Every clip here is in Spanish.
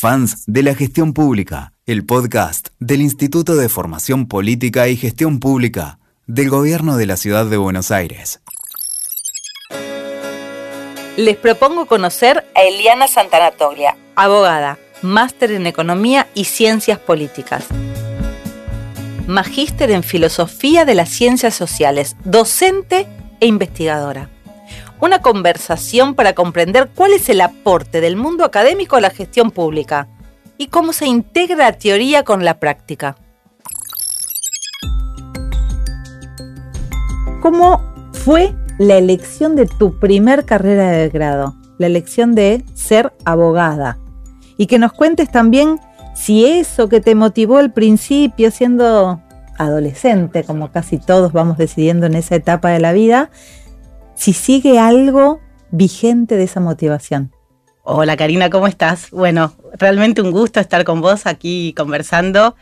Fans de la Gestión Pública, el podcast del Instituto de Formación Política y Gestión Pública del Gobierno de la Ciudad de Buenos Aires. Les propongo conocer a Eliana Santanatolia, abogada, máster en Economía y Ciencias Políticas, magíster en Filosofía de las Ciencias Sociales, docente e investigadora una conversación para comprender cuál es el aporte del mundo académico a la gestión pública y cómo se integra teoría con la práctica. ¿Cómo fue la elección de tu primer carrera de grado? La elección de ser abogada. Y que nos cuentes también si eso que te motivó al principio siendo adolescente, como casi todos vamos decidiendo en esa etapa de la vida, si sigue algo vigente de esa motivación. Hola Karina, ¿cómo estás? Bueno, realmente un gusto estar con vos aquí conversando.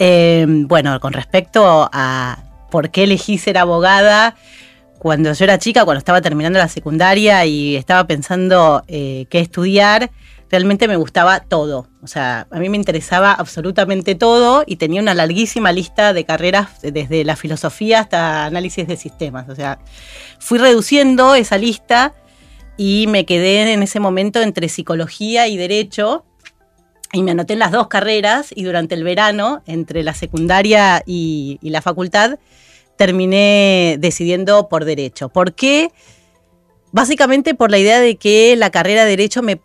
Em, bueno, con respecto a por qué elegí ser abogada, cuando yo era chica, cuando estaba terminando la secundaria y estaba pensando eh, qué estudiar, realmente me gustaba todo. O sea, a mí me interesaba absolutamente todo y tenía una larguísima lista de carreras desde la filosofía hasta análisis de sistemas. O sea, fui reduciendo esa lista y me quedé en ese momento entre psicología y derecho. Y me anoté en las dos carreras y durante el verano, entre la secundaria y, y la facultad, terminé decidiendo por derecho. ¿Por qué? Básicamente por la idea de que la carrera de Derecho me,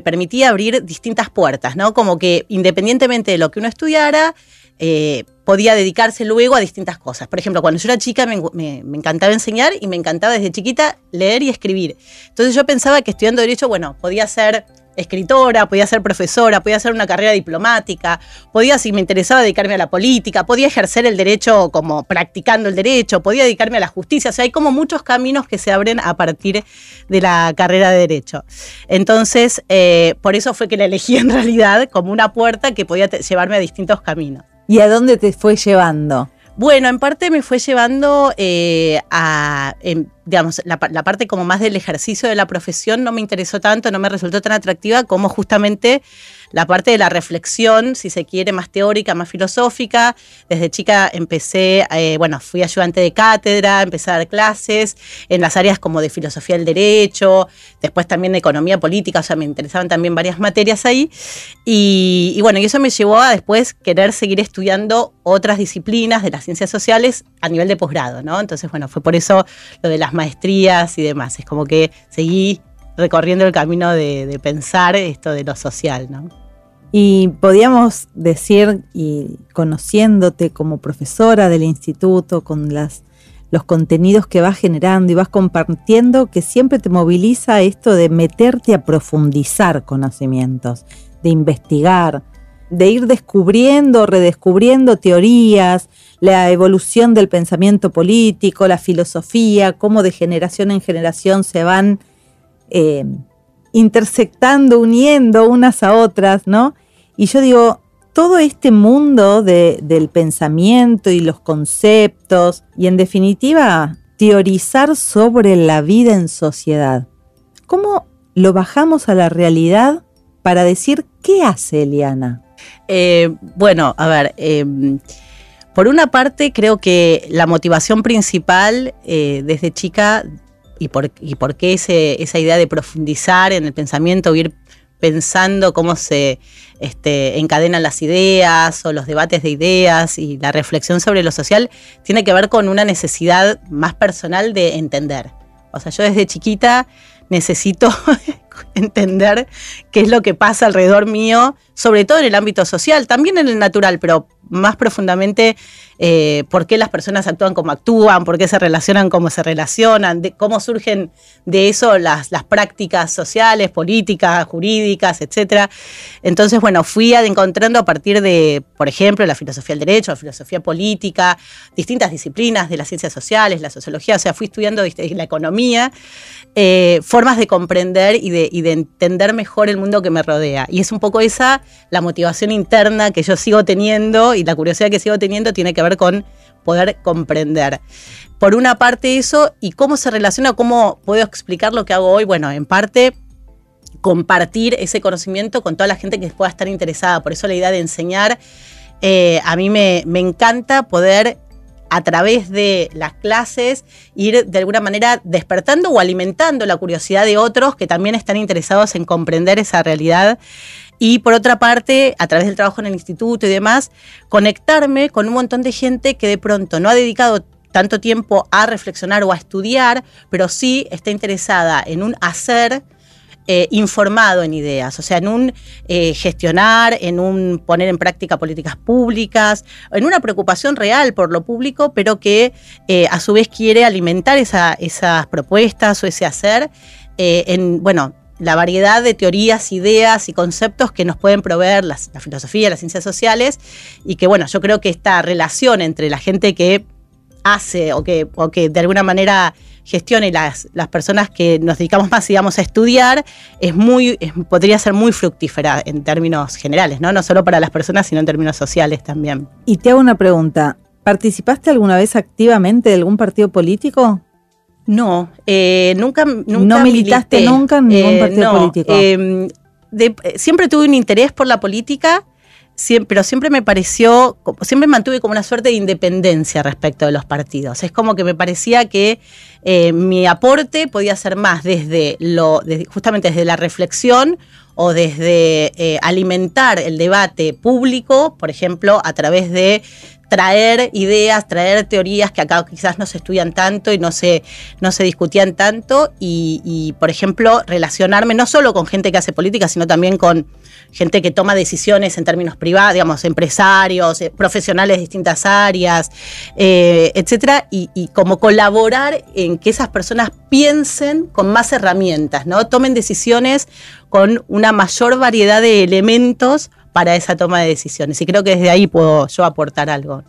permitía abrir distintas puertas, ¿no? Como que independientemente de lo que uno estudiara, eh, podía dedicarse luego a distintas cosas. Por ejemplo, cuando yo era chica me, me, encantaba enseñar y me encantaba desde chiquita leer y escribir. Entonces yo pensaba que estudiando Derecho, bueno, podía ser escritora, podía ser profesora, podía hacer una carrera diplomática, podía, si me interesaba, dedicarme a la política, podía ejercer el derecho como practicando el derecho, podía dedicarme a la justicia. O sea, hay como muchos caminos que se abren a partir de la carrera de derecho. Entonces, eh, por eso fue que la elegí en realidad como una puerta que podía llevarme a distintos caminos. ¿Y a dónde te fue llevando? Bueno, en parte me fue llevando eh, a, digamos, la, parte como más del ejercicio de la profesión no me interesó tanto, no me resultó tan atractiva como justamente la parte de la reflexión, si se quiere, más teórica, más filosófica. Desde chica empecé, eh, bueno, fui ayudante de cátedra, empecé a dar clases en las áreas como de filosofía del derecho, después también de economía política, o sea, me interesaban también varias materias ahí. Y, y bueno, y eso me llevó a después querer seguir estudiando otras disciplinas de las ciencias sociales a nivel de posgrado, ¿no? Entonces, bueno, fue por eso lo de las maestrías y demás. Es como que seguí recorriendo el camino de, pensar esto de lo social, ¿no? Y podíamos decir, y conociéndote como profesora del instituto, con los contenidos que vas generando y vas compartiendo, que siempre te moviliza esto de meterte a profundizar conocimientos, de investigar, de ir descubriendo, redescubriendo teorías, la evolución del pensamiento político, la filosofía, cómo de generación en generación se van eh, intersectando, uniendo unas a otras, ¿no? Y yo digo, todo este mundo del pensamiento y los conceptos, y en definitiva, teorizar sobre la vida en sociedad, ¿cómo lo bajamos a la realidad para decir qué hace Eliana? Eh, bueno, a ver, em, por una parte creo que la motivación principal eh, desde chica y por, y por qué esa idea de profundizar en el pensamiento, ir pensando cómo se este, encadenan las ideas o los debates de ideas y la reflexión sobre lo social, tiene que ver con una necesidad más personal de entender. O sea, yo desde chiquita necesito entender qué es lo que pasa alrededor mío, sobre todo en el ámbito social, también en el natural, pero más profundamente eh, por qué las personas actúan como actúan, por qué se relacionan como se relacionan, de cómo surgen de eso las, las prácticas sociales, políticas, jurídicas, etc. Entonces, bueno, fui encontrando a partir de, por ejemplo, la filosofía del derecho, la filosofía política, distintas disciplinas de las ciencias sociales, la sociología, o sea, fui estudiando la economía, eh, formas de comprender y de, y de entender mejor el mundo que me rodea. Y es un poco esa la motivación interna que yo sigo teniendo y la curiosidad que sigo teniendo tiene que ver con poder comprender. Por una parte eso y cómo se relaciona, cómo puedo explicar lo que hago hoy. Bueno, en parte compartir ese conocimiento con toda la gente que pueda estar interesada. Por eso la idea de enseñar, eh, a mí me, me encanta poder a través de las clases ir de alguna manera despertando o alimentando la curiosidad de otros que también están interesados en comprender esa realidad. Y por otra parte, a través del trabajo en el instituto y demás, conectarme con un montón de gente que de pronto no ha dedicado tanto tiempo a reflexionar o a estudiar, pero sí está interesada en un hacer eh, informado en ideas, o sea, en un eh, gestionar, en un poner en práctica políticas públicas, en una preocupación real por lo público, pero que eh, a su vez quiere alimentar esas propuestas o ese hacer en, bueno, la variedad de teorías, ideas y conceptos que nos pueden proveer la filosofía, las ciencias sociales, y que, bueno, yo creo que esta relación entre la gente que hace o que, o que de alguna manera gestione las, las personas que nos dedicamos más, digamos, a estudiar, es muy, podría ser muy fructífera en términos generales, ¿no? No solo para las personas, sino en términos sociales también. Y te hago una pregunta. ¿Participaste alguna vez activamente de algún partido político? No, eh, nunca, nunca. ¿No militaste nunca en ningún eh, partido político? Em, siempre tuve un interés por la política pero siempre me pareció, siempre mantuve como una suerte de independencia respecto de los partidos. Es como que me parecía que eh, mi aporte podía ser más desde lo, justamente desde la reflexión o desde eh, alimentar el debate público, por ejemplo, a través de traer ideas, traer teorías que acá quizás no se estudian tanto y no se, no se discutían tanto y, por ejemplo, relacionarme no solo con gente que hace política, sino también con gente que toma decisiones en términos privados, digamos, empresarios, eh, profesionales de distintas áreas, eh, etcétera, y, y, como colaborar en que esas personas piensen con más herramientas, ¿no? Tomen decisiones con una mayor variedad de elementos para esa toma de decisiones. Y creo que desde ahí puedo yo aportar algo.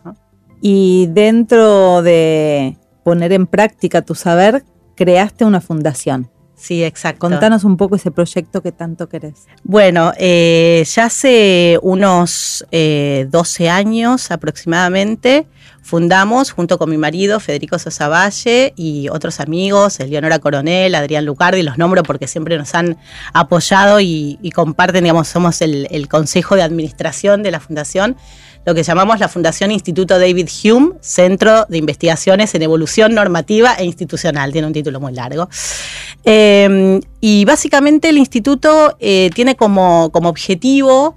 Y dentro de poner en práctica tu saber, creaste una fundación. Sí, exacto. Contanos un poco ese proyecto que tanto querés. Bueno, eh, ya hace unos 12 eh, años aproximadamente fundamos, junto con mi marido Federico Sosa Valle y otros amigos, Eleonora Coronel, Adrián Lucardi, los nombro porque siempre nos han apoyado y, comparten, digamos, somos el consejo de administración de la fundación lo que llamamos la Fundación Instituto David Hume, Centro de Investigaciones en Evolución Normativa e Institucional. Tiene un título muy largo. Em, y básicamente el instituto eh, tiene como, como objetivo,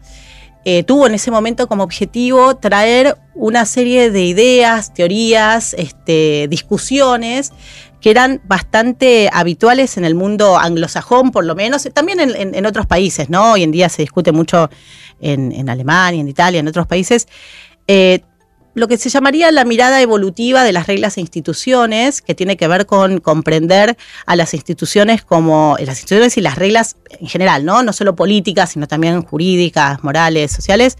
eh, tuvo en ese momento como objetivo traer una serie de ideas, teorías, este, discusiones que eran bastante habituales en el mundo anglosajón, por lo menos, también en, otros países, ¿no? Hoy en día se discute mucho en, Alemania, en Italia, en otros países. Eh, lo que se llamaría la mirada evolutiva de las reglas e instituciones, que tiene que ver con comprender a las instituciones como las instituciones y las reglas en general, ¿no? No solo políticas, sino también jurídicas, morales, sociales,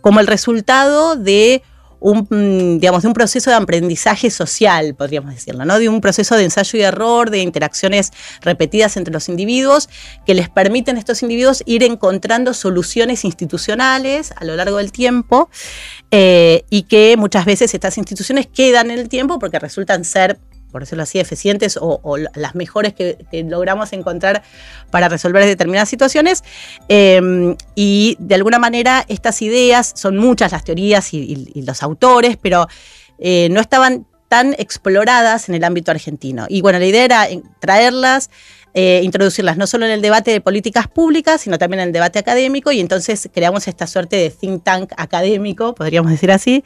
como el resultado de un, digamos, de un proceso de aprendizaje social, podríamos decirlo, ¿no? De un proceso de ensayo y error, de interacciones repetidas entre los individuos, que les permiten a estos individuos ir encontrando soluciones institucionales a lo largo del tiempo eh, y que muchas veces estas instituciones quedan en el tiempo porque resultan ser por decirlo así, eficientes o, las mejores que, logramos encontrar para resolver determinadas situaciones. Em, y de alguna manera estas ideas, son muchas las teorías y, los autores, pero eh, no estaban tan exploradas en el ámbito argentino. Y bueno, la idea era traerlas, eh, introducirlas no solo en el debate de políticas públicas, sino también en el debate académico, y entonces creamos esta suerte de think tank académico, podríamos decir así,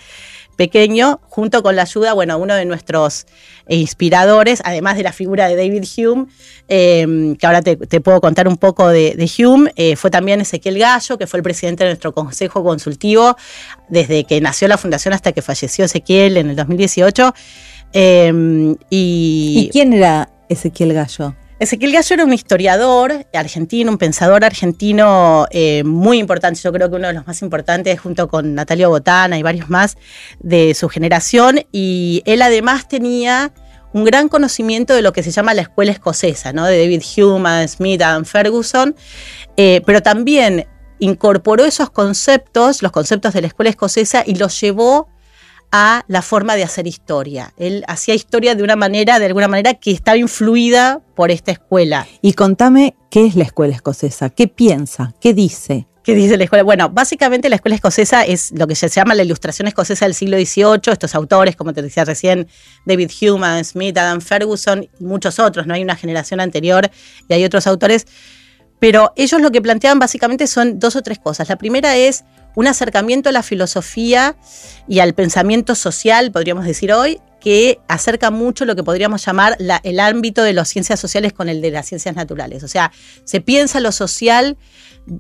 pequeño, junto con la ayuda, bueno, uno de nuestros inspiradores, además de la figura de David Hume, eh, que ahora te, puedo contar un poco de, Hume, eh, fue también Ezequiel Gallo, que fue el presidente de nuestro consejo consultivo desde que nació la fundación hasta que falleció Ezequiel en el 2018. Eh, y, ¿Y quién era Ezequiel Gallo? Ezequiel Gallo era un historiador argentino, un pensador argentino eh, muy importante, yo creo que uno de los más importantes, junto con Natalio Botana y varios más de su generación, y él además tenía un gran conocimiento de lo que se llama la escuela escocesa, ¿no? de David Hume, Smith, Adam Ferguson, eh, pero también incorporó esos conceptos, los conceptos de la escuela escocesa, y los llevó a la forma de hacer historia. Él hacía historia de una manera, de alguna manera, que estaba influida por esta escuela. Y contame qué es la escuela escocesa, qué piensa, qué dice. ¿Qué dice la escuela? Bueno, básicamente la escuela escocesa es lo que se llama la ilustración escocesa del siglo XVIII. Estos autores, como te decía recién, David Hume, Adam Smith, Adam Ferguson y muchos otros. No hay una generación anterior y hay otros autores. Pero ellos lo que planteaban básicamente son dos o tres cosas. La primera es un acercamiento a la filosofía y al pensamiento social, podríamos decir hoy, que acerca mucho lo que podríamos llamar el ámbito de las ciencias sociales con el de las ciencias naturales. O sea, se piensa lo social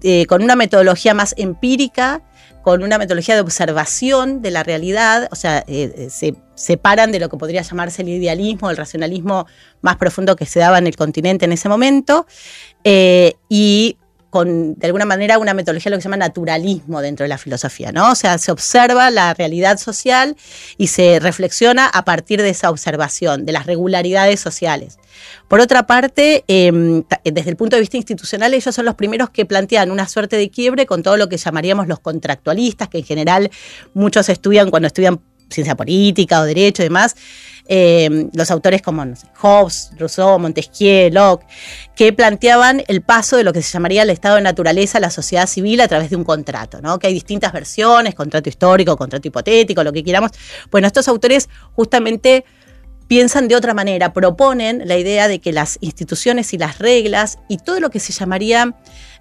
eh, con una metodología más empírica, con una metodología de observación de la realidad, o sea, eh, eh, se separan de lo que podría llamarse el idealismo, el racionalismo más profundo que se daba en el continente en ese momento, y con, de alguna manera, una metodología lo que se llama naturalismo dentro de la filosofía, ¿no? O sea, se observa la realidad social y se reflexiona a partir de esa observación, de las regularidades sociales. Por otra parte, em, desde el punto de vista institucional, ellos son los primeros que plantean una suerte de quiebre con todo lo que llamaríamos los contractualistas, que en general muchos estudian cuando estudian ciencia política o derecho y demás, eh, los autores como Hobbes, Rousseau, Montesquieu, Locke, que planteaban el paso de lo que se llamaría el estado de naturaleza a la sociedad civil a través de un contrato, ¿no? que hay distintas versiones, contrato histórico, contrato hipotético, lo que queramos. Bueno, estos autores justamente piensan de otra manera, proponen la idea de que las instituciones y las reglas y todo lo que se llamaría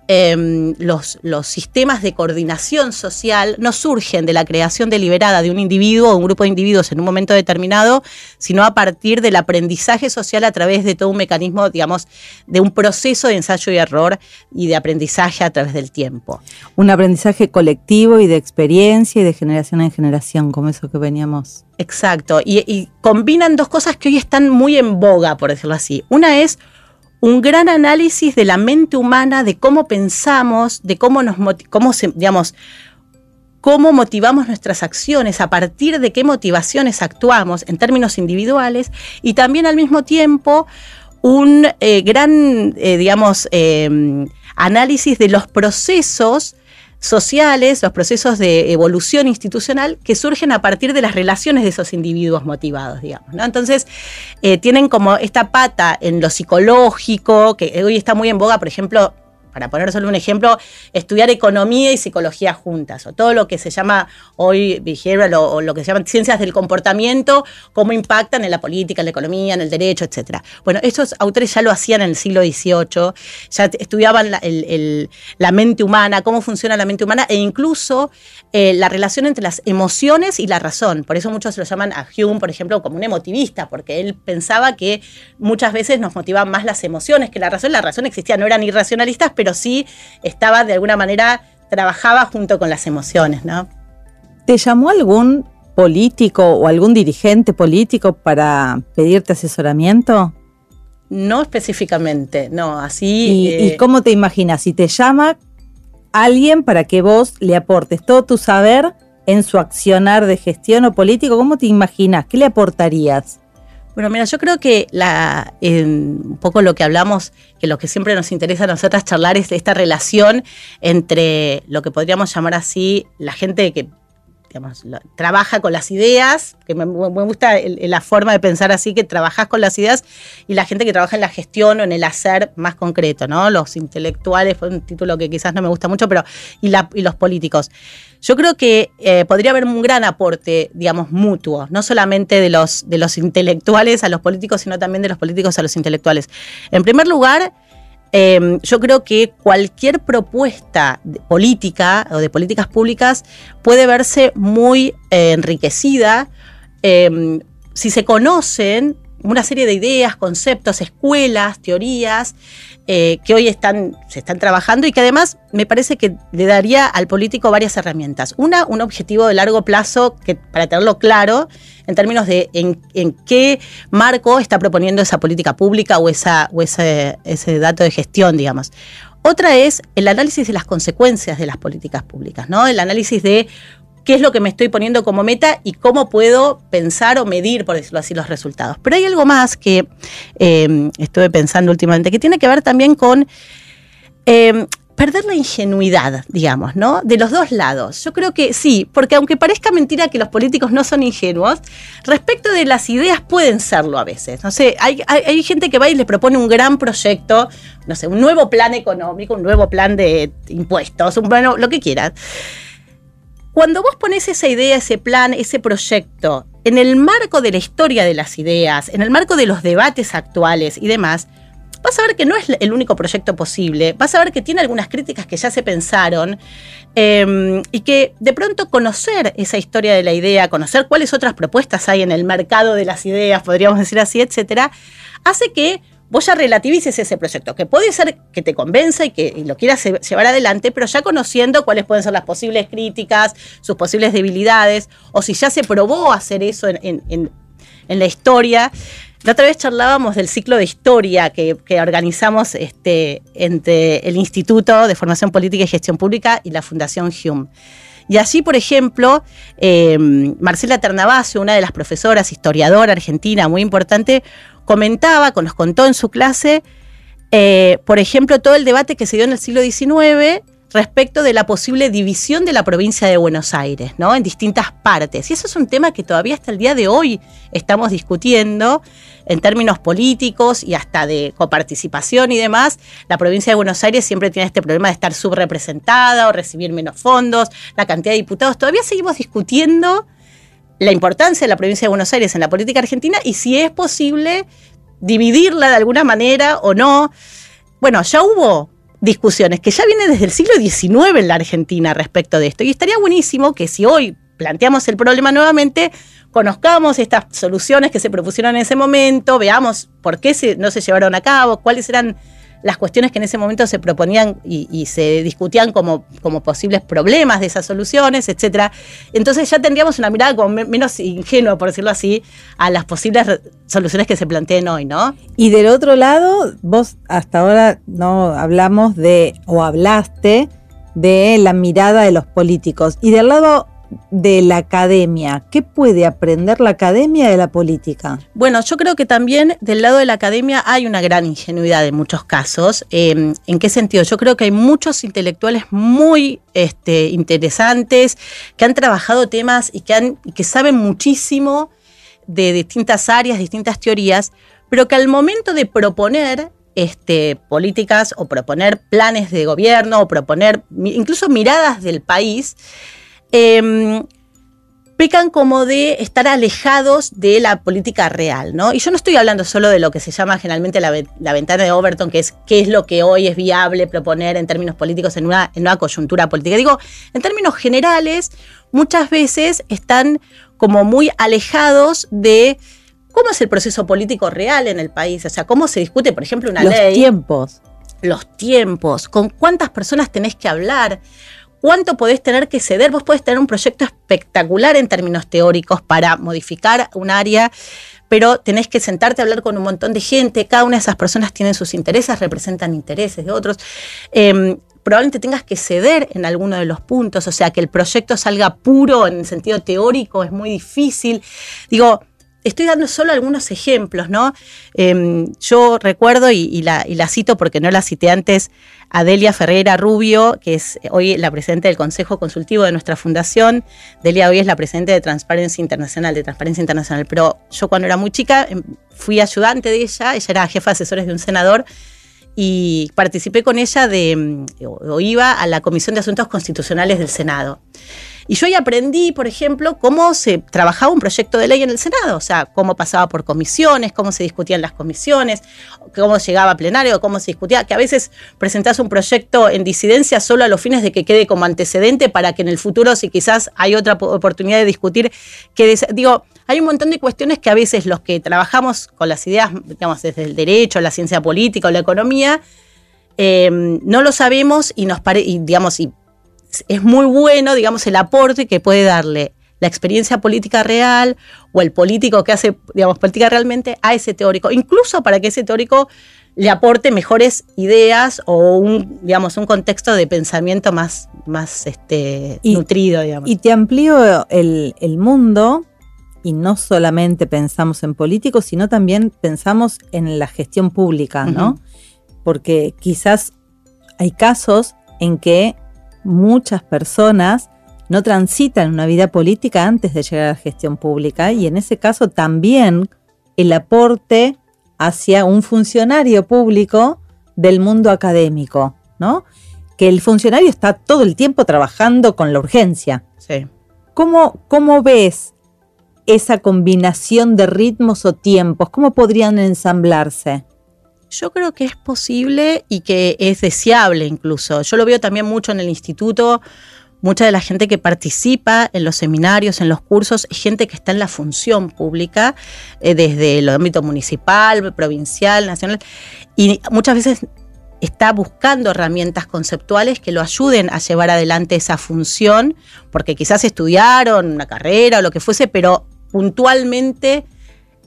Em, los, los, sistemas de coordinación social no surgen de la creación deliberada de un individuo o un grupo de individuos en un momento determinado, sino a partir del aprendizaje social a través de todo un mecanismo, digamos, de un proceso de ensayo y error y de aprendizaje a través del tiempo. Un aprendizaje colectivo y de experiencia y de generación en generación, como eso que veníamos. Exacto, y, y combinan dos cosas que hoy están muy en boga, por decirlo así. Una es un gran análisis de la mente humana, de cómo pensamos, de cómo nos cómo digamos, cómo motivamos nuestras acciones, a partir de qué motivaciones actuamos en términos individuales y también al mismo tiempo un eh, gran, eh, digamos, eh, análisis de los procesos sociales, los procesos de evolución institucional que surgen a partir de las relaciones de esos individuos motivados, digamos. ¿no? Entonces, eh, tienen como esta pata en lo psicológico, que hoy está muy en boga, por ejemplo, para poner solo un ejemplo, estudiar economía y psicología juntas, o todo lo que se llama hoy behavioral o, lo que se llaman ciencias del comportamiento, cómo impactan en la política, en la economía, en el derecho, etc. Bueno, estos autores ya lo hacían en el siglo XVIII, ya estudiaban la, mente humana, cómo funciona la mente humana, e incluso eh, la relación entre las emociones y la razón. Por eso muchos lo llaman a Hume, por ejemplo, como un emotivista, porque él pensaba que muchas veces nos motivaban más las emociones que la razón. La razón existía, no eran irracionalistas, pero sí estaba de alguna manera, trabajaba junto con las emociones, ¿no? ¿Te llamó algún político o algún dirigente político para pedirte asesoramiento? No específicamente, no, así. ¿Y, eh, cómo te imaginas? Si te llama alguien para que vos le aportes todo tu saber en su accionar de gestión o político, ¿cómo te imaginas? ¿Qué le aportarías? Bueno, mira, yo creo que la, un poco lo que hablamos, que lo que siempre nos interesa a nosotras charlar es esta relación entre lo que podríamos llamar así la gente que trabaja con las ideas, que me, gusta la forma de pensar así, que trabajas con las ideas, y la gente que trabaja en la gestión o en el hacer más concreto, ¿no? Los intelectuales, fue un título que quizás no me gusta mucho, pero y, los políticos. Yo creo que eh, podría haber un gran aporte, digamos, mutuo, no solamente de los, de los intelectuales a los políticos, sino también de los políticos a los intelectuales. En primer lugar, Em, yo creo que cualquier propuesta política o de políticas públicas puede verse muy enriquecida. Em, si se conocen una serie de ideas, conceptos, escuelas, teorías eh, que hoy están, se están trabajando y que además me parece que le daría al político varias herramientas. Una, un objetivo de largo plazo que, para tenerlo claro en términos de en, qué marco está proponiendo esa política pública o, esa, o ese, ese dato de gestión, digamos. Otra es el análisis de las consecuencias de las políticas públicas, ¿no? El análisis de qué es lo que me estoy poniendo como meta y cómo puedo pensar o medir, por decirlo así, los resultados. Pero hay algo más que eh, estuve pensando últimamente, que tiene que ver también con... Eh, perder la ingenuidad, digamos, ¿no? De los dos lados. Yo creo que sí, porque aunque parezca mentira que los políticos no son ingenuos, respecto de las ideas pueden serlo a veces. No sé, hay, hay, gente que va y le propone un gran proyecto, no sé, un nuevo plan económico, un nuevo plan de impuestos, un bueno, lo que quieras. Cuando vos pones esa idea, ese plan, ese proyecto, en el marco de la historia de las ideas, en el marco de los debates actuales y demás, vas a ver que no es el único proyecto posible, vas a ver que tiene algunas críticas que ya se pensaron em, y que de pronto conocer esa historia de la idea, conocer cuáles otras propuestas hay en el mercado de las ideas, podríamos decir así, etcétera, hace que vos ya relativices ese proyecto, que puede ser que te convenza y que lo quieras llevar adelante, pero ya conociendo cuáles pueden ser las posibles críticas, sus posibles debilidades, o si ya se probó hacer eso en, en la historia. La otra vez charlábamos del ciclo de historia que, organizamos este, entre el Instituto de Formación Política y Gestión Pública y la Fundación Hume. Y allí, por ejemplo, em, Marcela Ternavasio, una de las profesoras, historiadora argentina muy importante, comentaba, nos contó en su clase, eh, por ejemplo, todo el debate que se dio en el siglo XIX respecto de la posible división de la provincia de Buenos Aires, ¿no? En distintas partes. Y eso es un tema que todavía hasta el día de hoy estamos discutiendo en términos políticos y hasta de coparticipación y demás. La provincia de Buenos Aires siempre tiene este problema de estar subrepresentada o recibir menos fondos, la cantidad de diputados. Todavía seguimos discutiendo la importancia de la provincia de Buenos Aires en la política argentina y si es posible dividirla de alguna manera o no. Bueno, ya hubo discusiones que ya vienen desde el siglo XIX en la Argentina respecto de esto. Y estaría buenísimo que si hoy planteamos el problema nuevamente, conozcamos estas soluciones que se propusieron en ese momento, veamos por qué no se llevaron a cabo, cuáles eran las cuestiones que en ese momento se proponían y, se discutían como, como, posibles problemas de esas soluciones, etc. Entonces ya tendríamos una mirada como menos ingenua, por decirlo así, a las posibles soluciones que se planteen hoy, ¿no? Y del otro lado, vos hasta ahora no hablamos de, o hablaste de la mirada de los políticos. Y del lado de la academia? ¿Qué puede aprender la academia de la política? Bueno, yo creo que también del lado de la academia hay una gran ingenuidad en muchos casos. Em, ¿En qué sentido? Yo creo que hay muchos intelectuales muy este, interesantes que han trabajado temas y que saben muchísimo de distintas áreas, distintas teorías, pero que al momento de proponer este, políticas o proponer planes de gobierno o proponer incluso miradas del país, eh, pecan como de estar alejados de la política real, ¿no? Y yo no estoy hablando solo de lo que se llama generalmente la, ventana de Overton, que es qué es lo que hoy es viable proponer en términos políticos en una, en una coyuntura política. Digo, en términos generales, muchas veces están como muy alejados de cómo es el proceso político real en el país, o sea, cómo se discute, por ejemplo, una ley. Los tiempos. Los tiempos, con cuántas personas tenés que hablar cuánto podés tener que ceder. Vos podés tener un proyecto espectacular en términos teóricos para modificar un área, pero tenés que sentarte a hablar con un montón de gente. Cada una de esas personas tiene sus intereses, representan intereses de otros. Em, probablemente tengas que ceder en alguno de los puntos, o sea, que el proyecto salga puro en el sentido teórico es muy difícil. Digo, estoy dando solo algunos ejemplos, ¿no? Em, yo recuerdo, y, la, cito porque no la cité antes, a Delia Ferreira Rubio, que es hoy la presidenta del Consejo Consultivo de nuestra fundación. Delia hoy es la presidenta de Transparencia Internacional, de Transparencia Internacional. Pero yo cuando era muy chica em, fui ayudante de ella, ella era jefa de asesores de un senador, y participé con ella em, o iba a la Comisión de Asuntos Constitucionales del Senado. Y yo ahí aprendí, por ejemplo, cómo se trabajaba un proyecto de ley en el Senado, o sea, cómo pasaba por comisiones, cómo se discutían las comisiones, cómo llegaba a plenario, cómo se discutía, que a veces presentás un proyecto en disidencia solo a los fines de que quede como antecedente para que en el futuro, si quizás hay otra oportunidad de discutir, que digo, hay un montón de cuestiones que a veces los que trabajamos con las ideas, digamos, desde el derecho, la ciencia política o la economía, eh, no lo sabemos y nos parece, digamos, y es muy bueno, digamos, el aporte que puede darle la experiencia política real o el político que hace, digamos, política realmente a ese teórico, incluso para que ese teórico le aporte mejores ideas o un, digamos, un contexto de pensamiento más, más este, nutrido, digamos. Y te amplío el, mundo y no solamente pensamos en políticos, sino también pensamos en la gestión pública, ¿no? Porque quizás hay casos en que muchas personas no transitan una vida política antes de llegar a la gestión pública y en ese caso también el aporte hacia un funcionario público del mundo académico, ¿no? Que el funcionario está todo el tiempo trabajando con la urgencia. Sí. ¿Cómo, cómo ves esa combinación de ritmos o tiempos? ¿Cómo podrían ensamblarse? Yo creo que es posible y que es deseable incluso. Yo lo veo también mucho en el instituto. Mucha de la gente que participa en los seminarios, en los cursos, es gente que está en la función pública, eh, desde el ámbito municipal, provincial, nacional, y muchas veces está buscando herramientas conceptuales que lo ayuden a llevar adelante esa función, porque quizás estudiaron una carrera o lo que fuese, pero puntualmente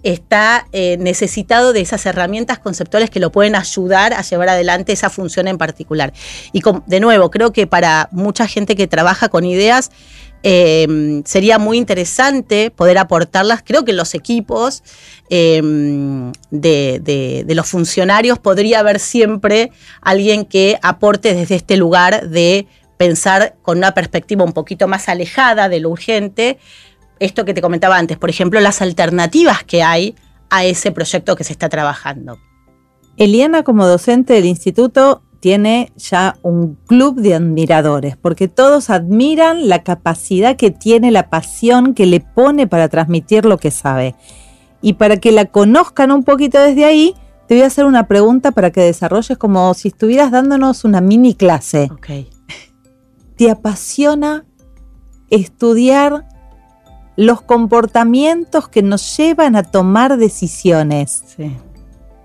está eh, necesitado de esas herramientas conceptuales que lo pueden ayudar a llevar adelante esa función en particular. Y de nuevo, creo que para mucha gente que trabaja con ideas, eh, sería muy interesante poder aportarlas. Creo que los equipos eh, de, los funcionarios podría haber siempre alguien que aporte desde este lugar de pensar con una perspectiva un poquito más alejada de lo urgente, esto que te comentaba antes, por ejemplo, las alternativas que hay a ese proyecto que se está trabajando. Eliana, como docente del instituto, tiene ya un club de admiradores, porque todos admiran la capacidad que tiene, la pasión que le pone para transmitir lo que sabe. Y para que la conozcan un poquito desde ahí, te voy a hacer una pregunta para que desarrolles como si estuvieras dándonos una mini clase. Okay. ¿Te apasiona estudiar los comportamientos que nos llevan a tomar decisiones. Sí.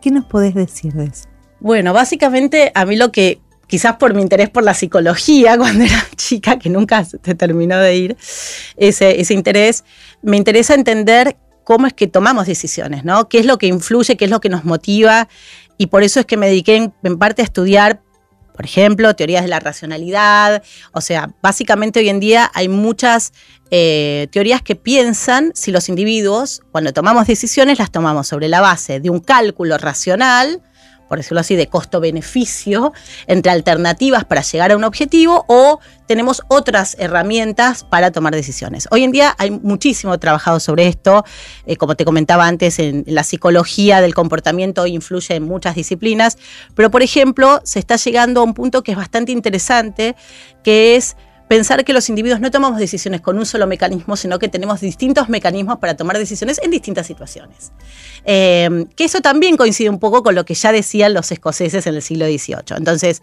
¿Qué nos podés decir de eso? Bueno, básicamente a mí lo que, quizás por mi interés por la psicología cuando era chica, que nunca se terminó de ir, ese, ese interés, me interesa entender cómo es que tomamos decisiones, ¿no? ¿Qué es lo que influye, qué es lo que nos motiva? Y por eso es que me dediqué en parte a estudiar por ejemplo, teorías de la racionalidad. O sea, básicamente hoy en día hay muchas eh, teorías que piensan si los individuos, cuando tomamos decisiones, las tomamos sobre la base de un cálculo racional por decirlo así, de costo-beneficio entre alternativas para llegar a un objetivo o tenemos otras herramientas para tomar decisiones. Hoy en día hay muchísimo trabajado sobre esto, eh, como te comentaba antes, en la psicología del comportamiento influye en muchas disciplinas, pero por ejemplo se está llegando a un punto que es bastante interesante, que es pensar que los individuos no tomamos decisiones con un solo mecanismo, sino que tenemos distintos mecanismos para tomar decisiones en distintas situaciones. Eh, que eso también coincide un poco con lo que ya decían los escoceses en el siglo XVIII. Entonces,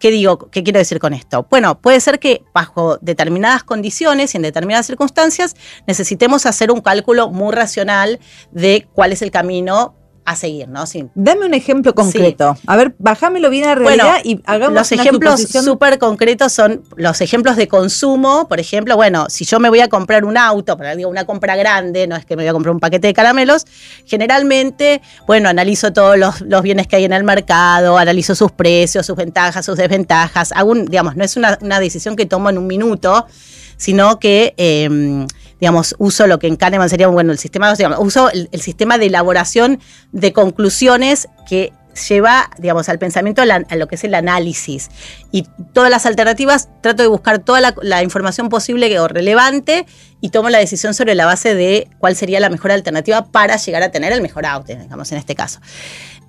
¿Qué digo? ¿Qué quiero decir con esto? Bueno, puede ser que bajo determinadas condiciones y en determinadas circunstancias necesitemos hacer un cálculo muy racional de cuál es el camino a seguir, ¿no? Sí. Dame un ejemplo concreto. A ver, bajámelo bien a realidad y hagamos Los ejemplos súper concretos son los ejemplos de consumo. Por ejemplo, bueno, si yo me voy a comprar un auto, para digo una compra grande, no es que me voy a comprar un paquete de caramelos, generalmente, bueno, analizo todos los, bienes que hay en el mercado, analizo sus precios, sus ventajas, sus desventajas. digamos, no es una, decisión que tomo en un minuto, sino que em, digamos, uso lo que en Kahneman sería, bueno, el sistema, digamos, uso el, sistema de elaboración de conclusiones que lleva, digamos, al pensamiento a, lo que es el análisis. Y todas las alternativas, trato de buscar toda la, información posible o relevante y tomo la decisión sobre la base de cuál sería la mejor alternativa para llegar a tener el mejor auto, digamos, en este caso.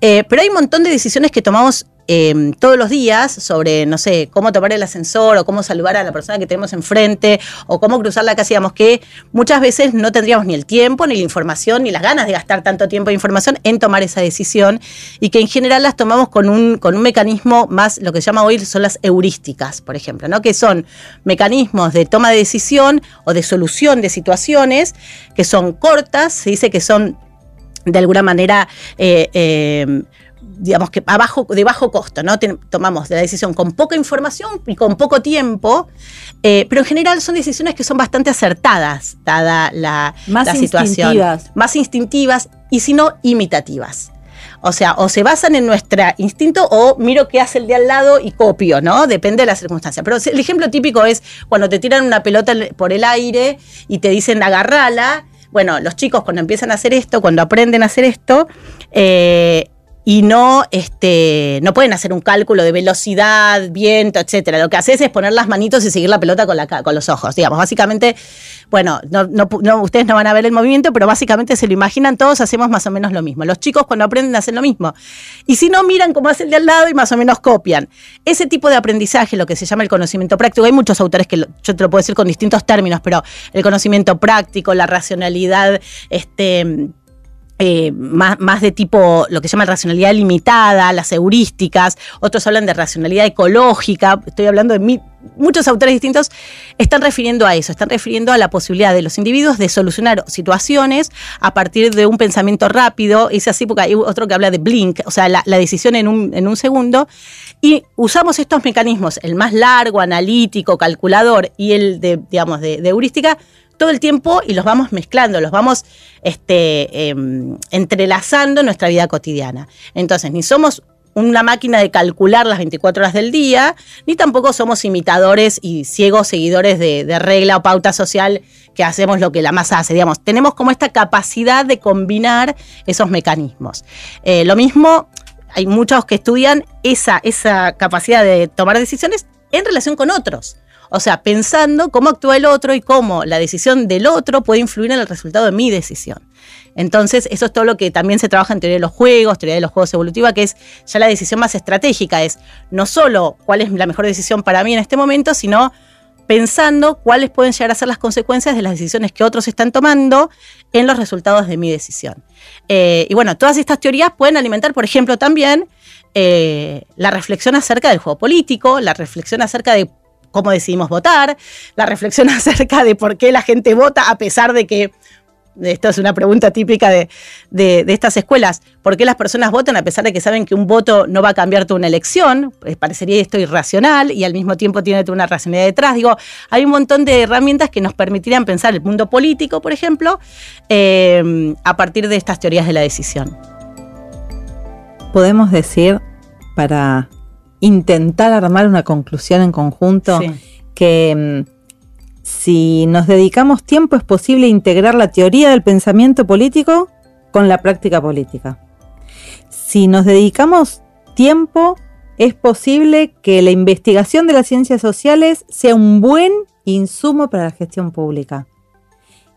Eh, pero hay un montón de decisiones que tomamos Em, todos los días sobre, no sé, cómo tomar el ascensor o cómo saludar a la persona que tenemos enfrente o cómo cruzar la calle, digamos que muchas veces no tendríamos ni el tiempo, ni la información, ni las ganas de gastar tanto tiempo de información en tomar esa decisión y que en general las tomamos con un, con un mecanismo más, lo que se llama hoy son las heurísticas, por ejemplo, ¿no? que son mecanismos de toma de decisión o de solución de situaciones que son cortas, se dice que son de alguna manera eh, eh, digamos que de bajo costo, ¿no? tomamos la decisión con poca información y con poco tiempo, eh, pero en general son decisiones que son bastante acertadas, dada la, Más situación. Más instintivas y si no, imitativas. O sea, o se basan en nuestro instinto o miro qué hace el de al lado y copio, ¿no? Depende de la circunstancia. Pero el ejemplo típico es cuando te tiran una pelota por el aire y te dicen agarrala. Bueno, los chicos cuando empiezan a hacer esto, cuando aprenden a hacer esto, eh, y no, este, no pueden hacer un cálculo de velocidad, viento, etcétera. Lo que haces es poner las manitos y seguir la pelota con, la, con los ojos. Digamos, básicamente, bueno, no, no, ustedes no van a ver el movimiento, pero básicamente se lo imaginan, todos hacemos más o menos lo mismo. Los chicos cuando aprenden hacen lo mismo. Y si no, miran cómo hace el de al lado y más o menos copian. Ese tipo de aprendizaje, lo que se llama el conocimiento práctico, hay muchos autores que yo te lo puedo decir con distintos términos, pero el conocimiento práctico, la racionalidad, este eh, más, más, de tipo lo que se llama racionalidad limitada, las heurísticas, otros hablan de racionalidad ecológica, estoy hablando de muchos autores distintos, están refiriendo a eso, están refiriendo a la posibilidad de los individuos de solucionar situaciones a partir de un pensamiento rápido, es así porque hay otro que habla de blink, o sea, la, decisión en un, en un segundo, y usamos estos mecanismos, el más largo, analítico, calculador y el de, digamos, de heurística, todo el tiempo y los vamos mezclando, los vamos este, em, entrelazando en nuestra vida cotidiana. Entonces, ni somos una máquina de calcular las 24 horas del día, ni tampoco somos imitadores y ciegos seguidores de, regla o pauta social que hacemos lo que la masa hace. Digamos, tenemos como esta capacidad de combinar esos mecanismos. Eh, lo mismo, hay muchos que estudian esa, esa capacidad de tomar decisiones en relación con otros. O sea, pensando cómo actúa el otro y cómo la decisión del otro puede influir en el resultado de mi decisión. Entonces, eso es todo lo que también se trabaja en teoría de los juegos, teoría de los juegos evolutiva, que es ya la decisión más estratégica, es no solo cuál es la mejor decisión para mí en este momento, sino pensando cuáles pueden llegar a ser las consecuencias de las decisiones que otros están tomando en los resultados de mi decisión. Eh, y bueno, todas estas teorías pueden alimentar, por ejemplo, también eh, la reflexión acerca del juego político, la reflexión acerca de cómo decidimos votar, la reflexión acerca de por qué la gente vota a pesar de que, esto es una pregunta típica de, estas escuelas, ¿por qué las personas votan a pesar de que saben que un voto no va a cambiar toda una elección? Pues parecería esto irracional y al mismo tiempo tiene una racionalidad detrás. Digo, hay un montón de herramientas que nos permitirían pensar el mundo político, por ejemplo, eh, a partir de estas teorías de la decisión. Podemos decir, para intentar armar una conclusión en conjunto que mm, si nos dedicamos tiempo es posible integrar la teoría del pensamiento político con la práctica política. Si nos dedicamos tiempo es posible que la investigación de las ciencias sociales sea un buen insumo para la gestión pública.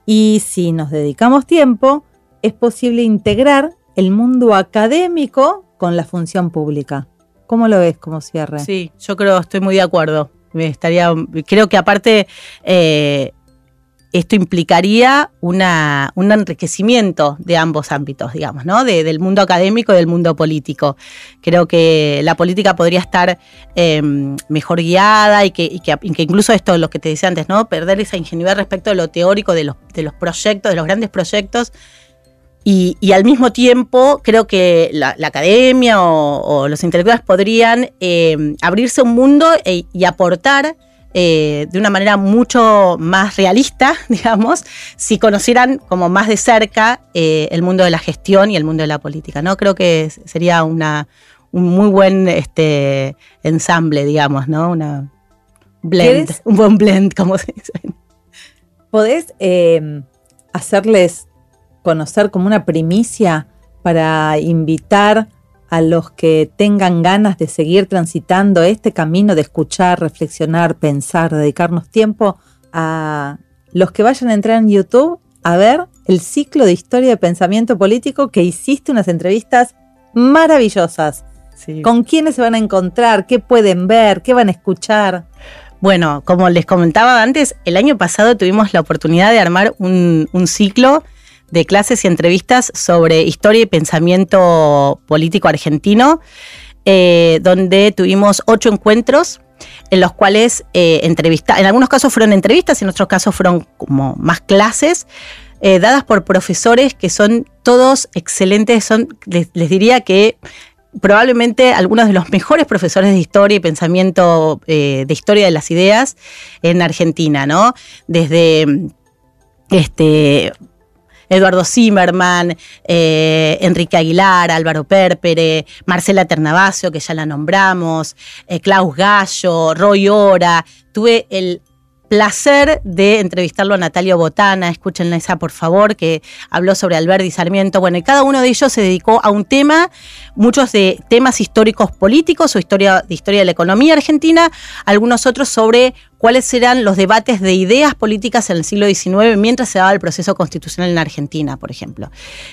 Y si nos dedicamos tiempo, es posible integrar el mundo académico con la función pública. ¿Cómo lo ves como cierre? Sí, yo creo, estoy muy de acuerdo. Me estaría, creo que aparte eh, esto implicaría un enriquecimiento de ambos ámbitos, digamos, ¿no? del mundo académico y del mundo político. Creo que la política podría estar em, mejor guiada y que, incluso esto, lo que te decía antes, ¿no? Perder esa ingenuidad respecto de lo teórico de los, de los proyectos, de los grandes proyectos y, al mismo tiempo, creo que la, academia o, los intelectuales podrían eh, abrirse un mundo e, y aportar eh, de una manera mucho más realista, digamos, si conocieran como más de cerca eh, el mundo de la gestión y el mundo de la política. ¿no? Creo que sería una, un muy buen este, ensamble, digamos, ¿no? Una blend, un buen blend, como se dice. ¿Podés hacerles conocer como una primicia para invitar a los que tengan ganas de seguir transitando este camino de escuchar, reflexionar, pensar, dedicarnos tiempo a los que vayan a entrar en YouTube a ver el ciclo de historia de pensamiento político que hiciste unas entrevistas maravillosas. ¿Con quiénes se van a encontrar? ¿Qué pueden ver? ¿Qué van a escuchar? Bueno, como les comentaba antes, el año pasado tuvimos la oportunidad de armar un, un ciclo de clases y entrevistas sobre historia y pensamiento político argentino, eh, donde tuvimos ocho encuentros en los cuales eh, en algunos casos fueron entrevistas, en otros casos fueron como más clases, eh, dadas por profesores que son todos excelentes, son, les, diría que probablemente algunos de los mejores profesores de historia y pensamiento de historia de las ideas en Argentina, ¿no? Desde este Eduardo Zimmerman, eh, Enrique Aguilar, Álvaro Perpere, Marcela Ternavasio, que ya la nombramos, eh, Klaus Gallo, Roy Ora. Tuve el placer de entrevistarlo a Natalia Botana, escúchenla esa por favor, que habló sobre Alberti Sarmiento. Bueno, y cada uno de ellos se dedicó a un tema, muchos de temas históricos políticos o historia, de historia de la economía argentina, algunos otros sobre cuáles eran los debates de ideas políticas en el siglo XIX mientras se daba el proceso constitucional en Argentina, por ejemplo.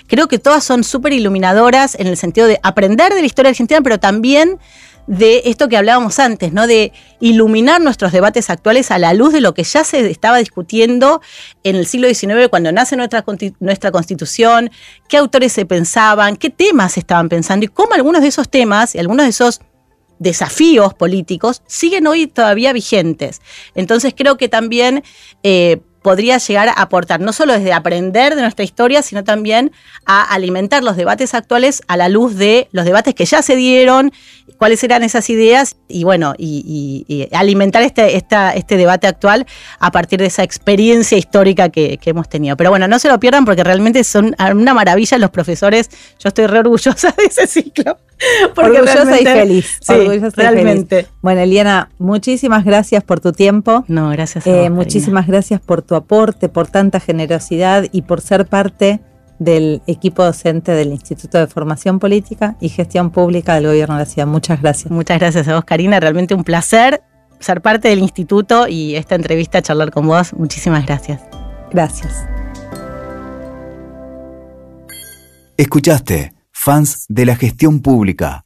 Creo que todas son súper iluminadoras en el sentido de aprender de la historia argentina, pero también de esto que hablábamos antes, ¿no? De iluminar nuestros debates actuales a la luz de lo que ya se estaba discutiendo en el siglo XIX cuando nace nuestra, nuestra constitución, qué autores se pensaban, qué temas estaban pensando y cómo algunos de esos temas y algunos de esos desafíos políticos siguen hoy todavía vigentes. Entonces creo que también eh, podría llegar a aportar, no solo desde aprender de nuestra historia, sino también a alimentar los debates actuales a la luz de los debates que ya se dieron, cuáles eran esas ideas y bueno, y, alimentar este, este debate actual a partir de esa experiencia histórica que, hemos tenido. Pero bueno, no se lo pierdan porque realmente son una maravilla los profesores. Yo estoy re orgullosa de ese ciclo. orgullosa y feliz. Sí, realmente. Bueno, Eliana, muchísimas gracias por tu tiempo. No, gracias a eh, Muchísimas gracias por tu aporte, por tanta generosidad y por ser parte del equipo docente del Instituto de Formación Política y Gestión Pública del Gobierno de la Ciudad. Muchas gracias. Muchas gracias a vos, Karina. Realmente un placer ser parte del instituto y esta entrevista, charlar con vos. Muchísimas gracias. Gracias. Escuchaste, fans de la gestión pública